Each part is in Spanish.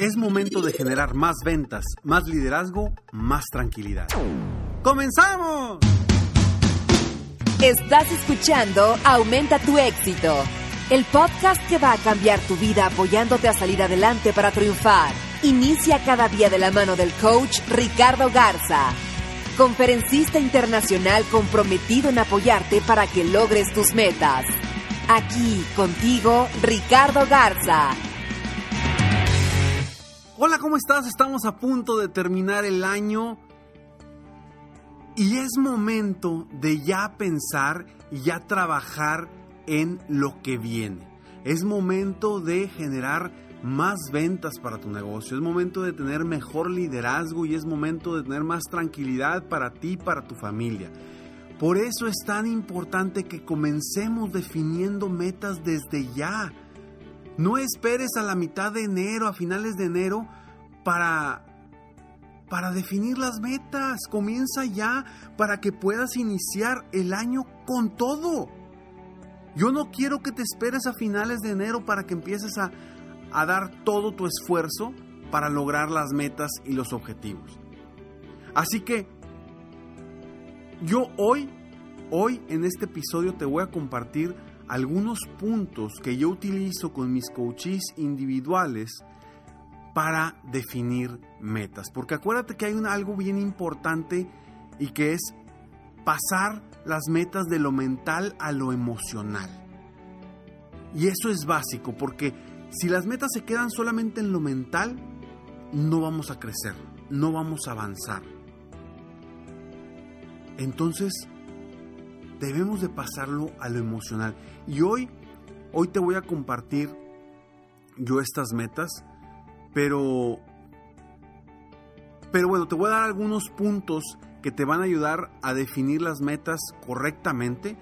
Es momento de generar más ventas, más liderazgo, más tranquilidad. ¡Comenzamos! Estás escuchando Aumenta tu éxito, el podcast que va a cambiar tu vida apoyándote a salir adelante para triunfar. Inicia cada día de la mano del coach Ricardo Garza, conferencista internacional comprometido en apoyarte para que logres tus metas. Aquí contigo, Ricardo Garza. Hola, ¿cómo estás? Estamos a punto de terminar el año y es momento de ya pensar y ya trabajar en lo que viene. Es momento de generar más ventas para tu negocio, es momento de tener mejor liderazgo y es momento de tener más tranquilidad para ti y para tu familia. Por eso es tan importante que comencemos definiendo metas desde ya. No esperes a la mitad de enero, a finales de enero, para, para definir las metas. Comienza ya para que puedas iniciar el año con todo. Yo no quiero que te esperes a finales de enero para que empieces a, a dar todo tu esfuerzo para lograr las metas y los objetivos. Así que yo hoy, hoy en este episodio te voy a compartir algunos puntos que yo utilizo con mis coaches individuales para definir metas. Porque acuérdate que hay un, algo bien importante y que es pasar las metas de lo mental a lo emocional. Y eso es básico porque si las metas se quedan solamente en lo mental, no vamos a crecer, no vamos a avanzar. Entonces, debemos de pasarlo a lo emocional. Y hoy, hoy te voy a compartir yo estas metas, pero, pero bueno, te voy a dar algunos puntos que te van a ayudar a definir las metas correctamente.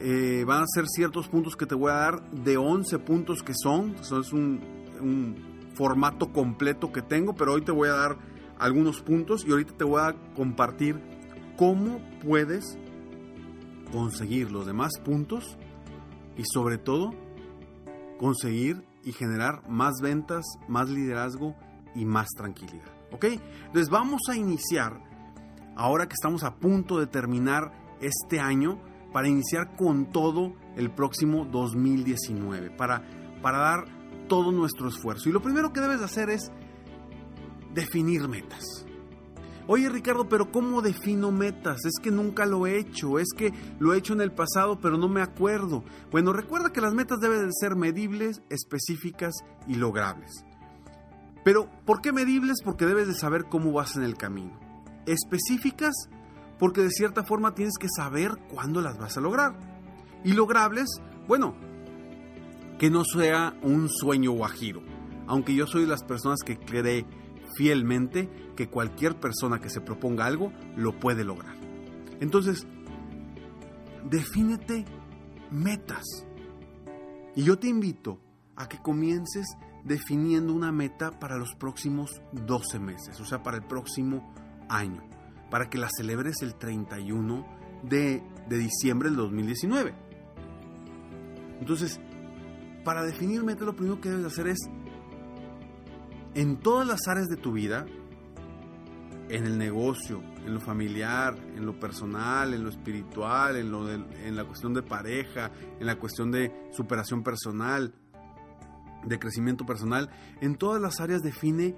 Eh, van a ser ciertos puntos que te voy a dar de 11 puntos que son. Eso es un, un formato completo que tengo, pero hoy te voy a dar algunos puntos y ahorita te voy a compartir cómo puedes conseguir los demás puntos y sobre todo conseguir y generar más ventas, más liderazgo y más tranquilidad. ¿Ok? Entonces vamos a iniciar, ahora que estamos a punto de terminar este año, para iniciar con todo el próximo 2019, para, para dar todo nuestro esfuerzo. Y lo primero que debes hacer es definir metas. Oye Ricardo, pero ¿cómo defino metas? Es que nunca lo he hecho, es que lo he hecho en el pasado, pero no me acuerdo. Bueno, recuerda que las metas deben de ser medibles, específicas y logrables. Pero, ¿por qué medibles? Porque debes de saber cómo vas en el camino. Específicas, porque de cierta forma tienes que saber cuándo las vas a lograr. Y logrables, bueno, que no sea un sueño guajiro. Aunque yo soy de las personas que cree fielmente que cualquier persona que se proponga algo lo puede lograr. Entonces, defínete metas. Y yo te invito a que comiences definiendo una meta para los próximos 12 meses, o sea, para el próximo año, para que la celebres el 31 de, de diciembre del 2019. Entonces, para definir metas lo primero que debes hacer es, en todas las áreas de tu vida, en el negocio, en lo familiar, en lo personal, en lo espiritual, en, lo en la cuestión de pareja, en la cuestión de superación personal, de crecimiento personal, en todas las áreas define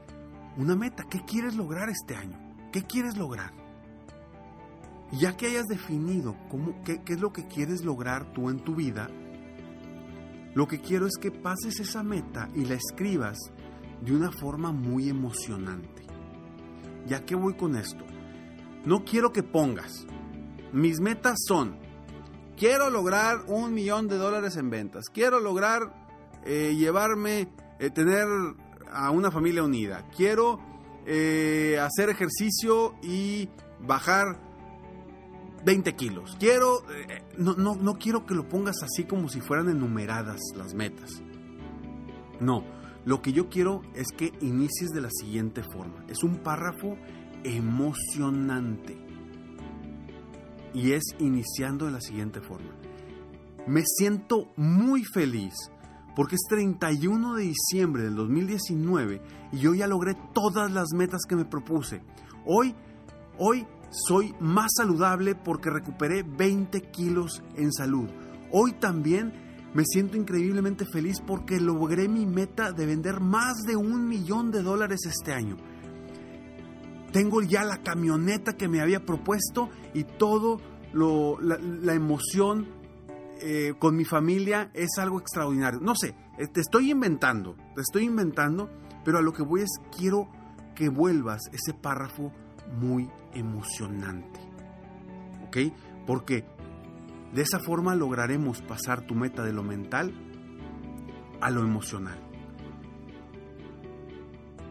una meta. ¿Qué quieres lograr este año? ¿Qué quieres lograr? ya que hayas definido cómo, qué, qué es lo que quieres lograr tú en tu vida, lo que quiero es que pases esa meta y la escribas de una forma muy emocionante. ¿Ya que voy con esto? No quiero que pongas. Mis metas son, quiero lograr un millón de dólares en ventas. Quiero lograr eh, llevarme, eh, tener a una familia unida. Quiero eh, hacer ejercicio y bajar 20 kilos. Quiero, no, no, no quiero que lo pongas así como si fueran enumeradas las metas. No, lo que yo quiero es que inicies de la siguiente forma. Es un párrafo emocionante. Y es iniciando de la siguiente forma. Me siento muy feliz porque es 31 de diciembre del 2019 y yo ya logré todas las metas que me propuse. Hoy, hoy soy más saludable porque recuperé 20 kilos en salud. Hoy también me siento increíblemente feliz porque logré mi meta de vender más de un millón de dólares este año. Tengo ya la camioneta que me había propuesto y todo lo, la, emoción eh, con mi familia es algo extraordinario. No sé, eh, te estoy inventando, te estoy inventando, pero a lo que voy es quiero que vuelvas ese párrafo muy emocionante. ¿Ok? Porque de esa forma lograremos pasar tu meta de lo mental a lo emocional.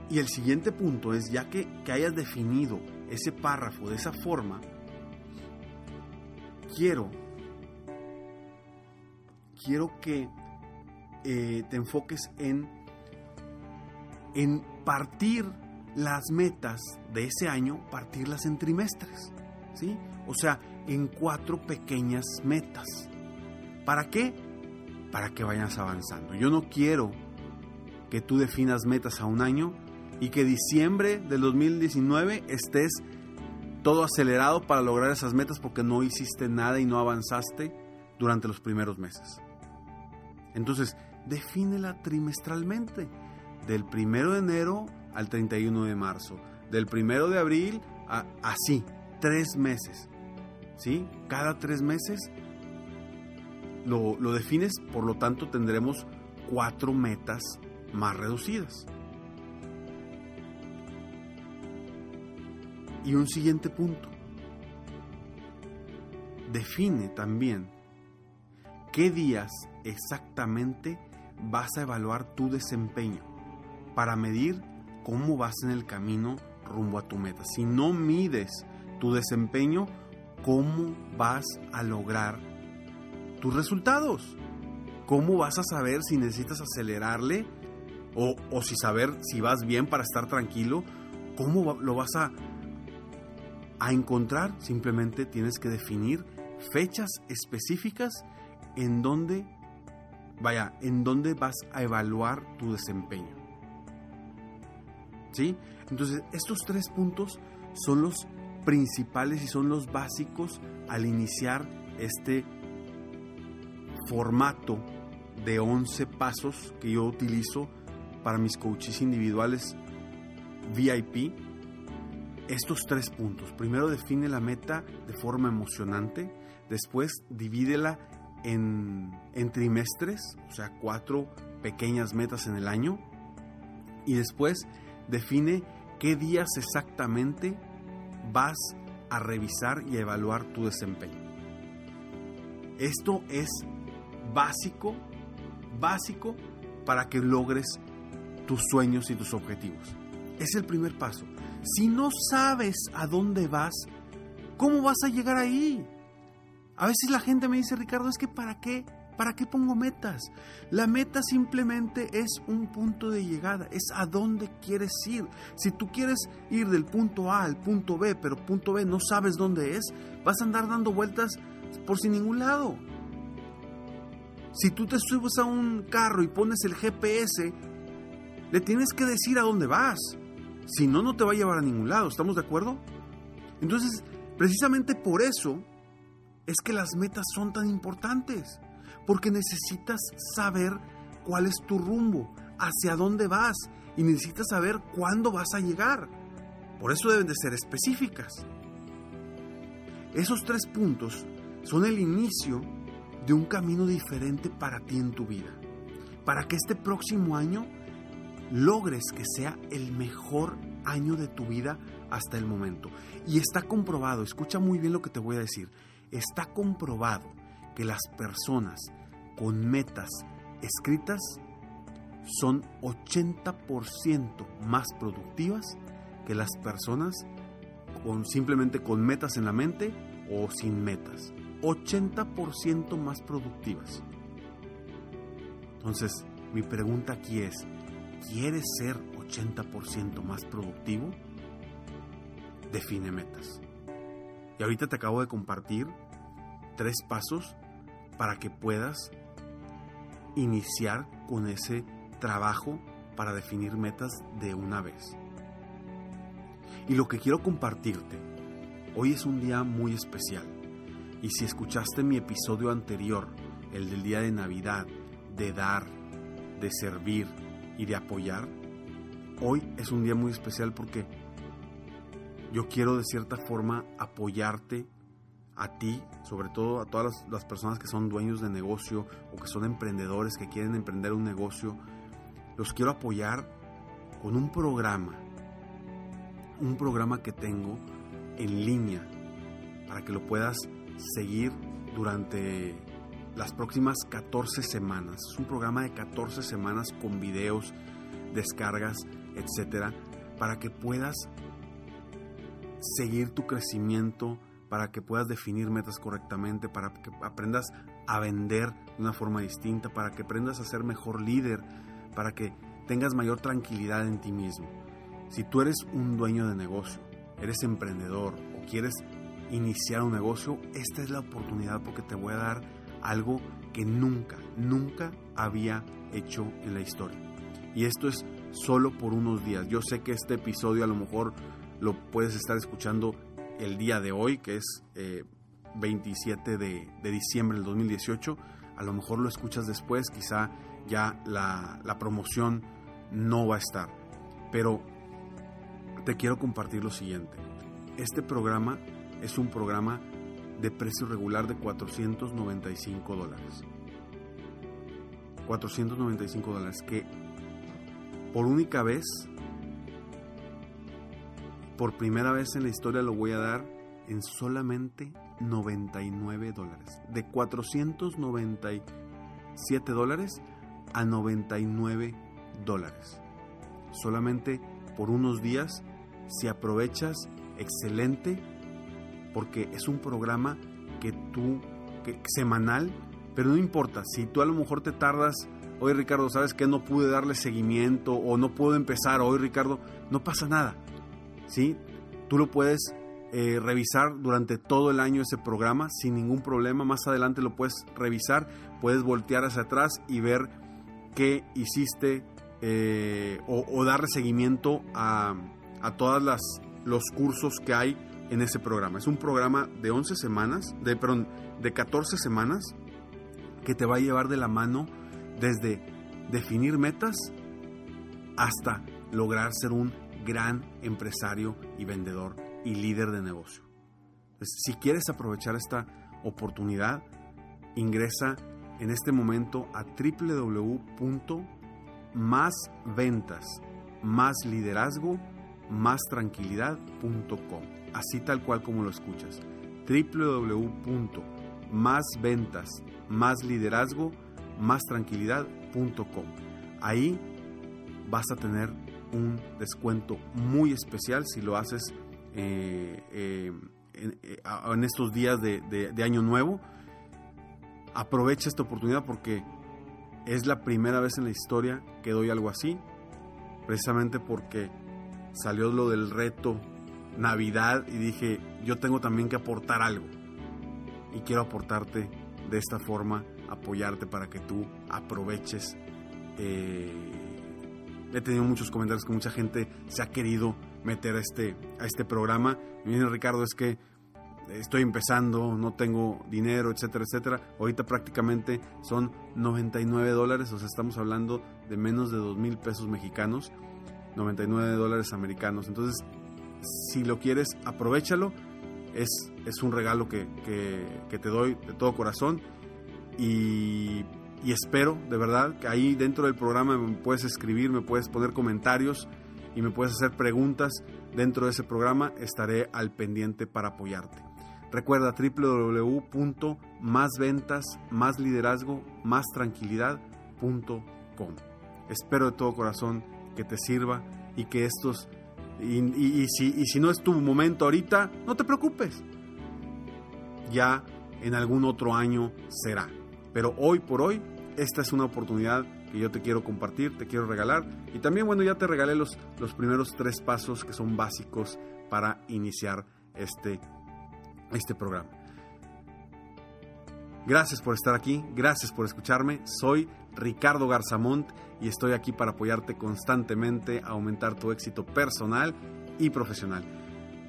Y el siguiente punto es, ya que, que hayas definido ese párrafo de esa forma, quiero, quiero que eh, te enfoques en, en partir las metas de ese año, partirlas en trimestres, ¿sí? O sea, en cuatro pequeñas metas. ¿Para qué? Para que vayas avanzando. Yo no quiero que tú definas metas a un año y que diciembre del 2019 estés todo acelerado para lograr esas metas porque no hiciste nada y no avanzaste durante los primeros meses. Entonces, defínela trimestralmente, del primero de enero al 31 de marzo. Del primero de abril a así, tres meses. ¿Sí? Cada tres meses lo, lo defines, por lo tanto tendremos cuatro metas más reducidas. Y un siguiente punto. Define también qué días exactamente vas a evaluar tu desempeño para medir cómo vas en el camino rumbo a tu meta. Si no mides tu desempeño, ¿cómo vas a lograr tus resultados? ¿Cómo vas a saber si necesitas acelerarle o, si saber si vas bien para estar tranquilo? ¿Cómo lo vas a, a encontrar? Simplemente tienes que definir fechas específicas en donde, vaya, en donde vas a evaluar tu desempeño. Entonces, estos tres puntos son los principales y son los básicos al iniciar este formato de 11 pasos que yo utilizo para mis coaches individuales VIP. Estos tres puntos. Primero define la meta de forma emocionante, después divídela en, en trimestres, o sea, cuatro pequeñas metas en el año, y después define qué días exactamente vas a revisar y evaluar tu desempeño. Esto es básico, básico para que logres tus sueños y tus objetivos. Es el primer paso. Si no sabes a dónde vas, ¿cómo vas a llegar ahí? A veces la gente me dice, Ricardo, es que ¿para qué? ¿Para qué pongo metas? La meta simplemente es un punto de llegada, es a dónde quieres ir. Si tú quieres ir del punto A al punto B, pero punto B no sabes dónde es, vas a andar dando vueltas por sin ningún lado. Si tú te subes a un carro y pones el GPS, le tienes que decir a dónde vas. Si no, no te va a llevar a ningún lado. ¿Estamos de acuerdo? Entonces, precisamente por eso es que las metas son tan importantes porque necesitas saber cuál es tu rumbo, hacia dónde vas y necesitas saber cuándo vas a llegar. Por eso deben de ser específicas. Esos tres puntos son el inicio de un camino diferente para ti en tu vida. Para que este próximo año logres que sea el mejor año de tu vida hasta el momento. Y está comprobado, escucha muy bien lo que te voy a decir, está comprobado que las personas con metas escritas son 80% más productivas que las personas con simplemente con metas en la mente o sin metas. 80% más productivas. Entonces, mi pregunta aquí es, ¿quieres ser 80% más productivo? Define metas. Y ahorita te acabo de compartir tres pasos para que puedas iniciar con ese trabajo para definir metas de una vez. Y lo que quiero compartirte, hoy es un día muy especial. Y si escuchaste mi episodio anterior, el del día de Navidad, de dar, de servir y de apoyar, hoy es un día muy especial porque yo quiero de cierta forma apoyarte a ti, sobre todo a todas las, personas que son dueños de negocio o que son emprendedores que quieren emprender un negocio, los quiero apoyar con un programa, un programa que tengo en línea para que lo puedas seguir durante las próximas 14 semanas. Es un programa de 14 semanas con videos, descargas, etcétera, para que puedas seguir tu crecimiento para que puedas definir metas correctamente, para que aprendas a vender de una forma distinta, para que aprendas a ser mejor líder, para que tengas mayor tranquilidad en ti mismo. Si tú eres un dueño de negocio, eres emprendedor o quieres iniciar un negocio, esta es la oportunidad porque te voy a dar algo que nunca, nunca había hecho en la historia. Y esto es solo por unos días. Yo sé que este episodio a lo mejor lo puedes estar escuchando el día de hoy, que es 27 eh, de, diciembre del 2018. A lo mejor lo escuchas después, quizá ya la, la promoción no va a estar. Pero te quiero compartir lo siguiente. Este programa es un programa de precio regular de 495 dólares. 495 dólares que por única vez por primera vez en la historia lo voy a dar en solamente 99 dólares. De 497 dólares a 99 dólares. Solamente por unos días, si aprovechas, excelente, porque es un programa que tú, semanal, pero no importa, si tú a lo mejor te tardas, hoy Ricardo, ¿sabes que no pude darle seguimiento o no puedo empezar hoy Ricardo? No pasa nada ¿sí? Tú lo puedes eh, revisar durante todo el año ese programa sin ningún problema. Más adelante lo puedes revisar, puedes voltear hacia atrás y ver qué hiciste eh, o, darle seguimiento a, a todos los cursos que hay en ese programa. Es un programa de 11 semanas, de, perdón, de 14 semanas que te va a llevar de la mano desde definir metas hasta lograr ser un gran empresario y vendedor y líder de negocio. si quieres aprovechar esta oportunidad, ingresa en este momento a www.másventas, más liderazgo, más tranquilidad.com. Así tal cual como lo escuchas. www.másventas, más liderazgo, más tranquilidad.com. Ahí vas a tener un descuento muy especial si lo haces eh, eh, eh, en, estos días de, de, Año Nuevo. Aprovecha esta oportunidad porque es la primera vez en la historia que doy algo así, precisamente porque salió lo del reto Navidad y dije, yo tengo también que aportar algo. Y quiero aportarte de esta forma, apoyarte para que tú aproveches he tenido muchos comentarios que mucha gente se ha querido meter a este, a este programa. Y viene Ricardo, es que estoy empezando, no tengo dinero, etcétera, etcétera. Ahorita prácticamente son 99 dólares, o sea, estamos hablando de menos de 2 mil pesos mexicanos. 99 dólares americanos. Entonces, si lo quieres, aprovechalo. Es, es un regalo que, que, te doy de todo corazón. Y, y, espero, de verdad, que ahí dentro del programa me puedes escribir, me puedes poner comentarios y me puedes hacer preguntas. Dentro de ese programa estaré al pendiente para apoyarte. Recuerda www.másventas, más liderazgo, más tranquilidad.com. Espero de todo corazón que te sirva y que estos... Y, si, y si no es tu momento ahorita, no te preocupes. Ya en algún otro año será. Pero hoy por hoy, esta es una oportunidad que yo te quiero compartir, te quiero regalar. Y también, bueno, ya te regalé los, los primeros tres pasos que son básicos para iniciar este, este programa. Gracias por estar aquí, gracias por escucharme. Soy Ricardo Garzamont y estoy aquí para apoyarte constantemente a aumentar tu éxito personal y profesional.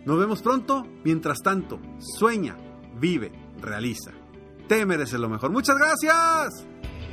Nos vemos pronto. Mientras tanto, sueña, vive, realiza. Te mereces lo mejor. Muchas gracias.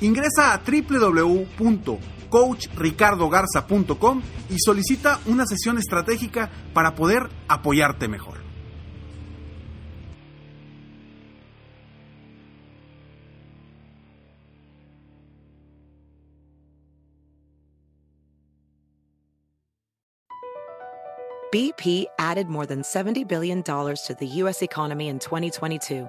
ingresa a www.coachricardogarza.com y solicita una sesión estratégica para poder apoyarte mejor. BP added more than $70 billion to the U.S. economy in 2022.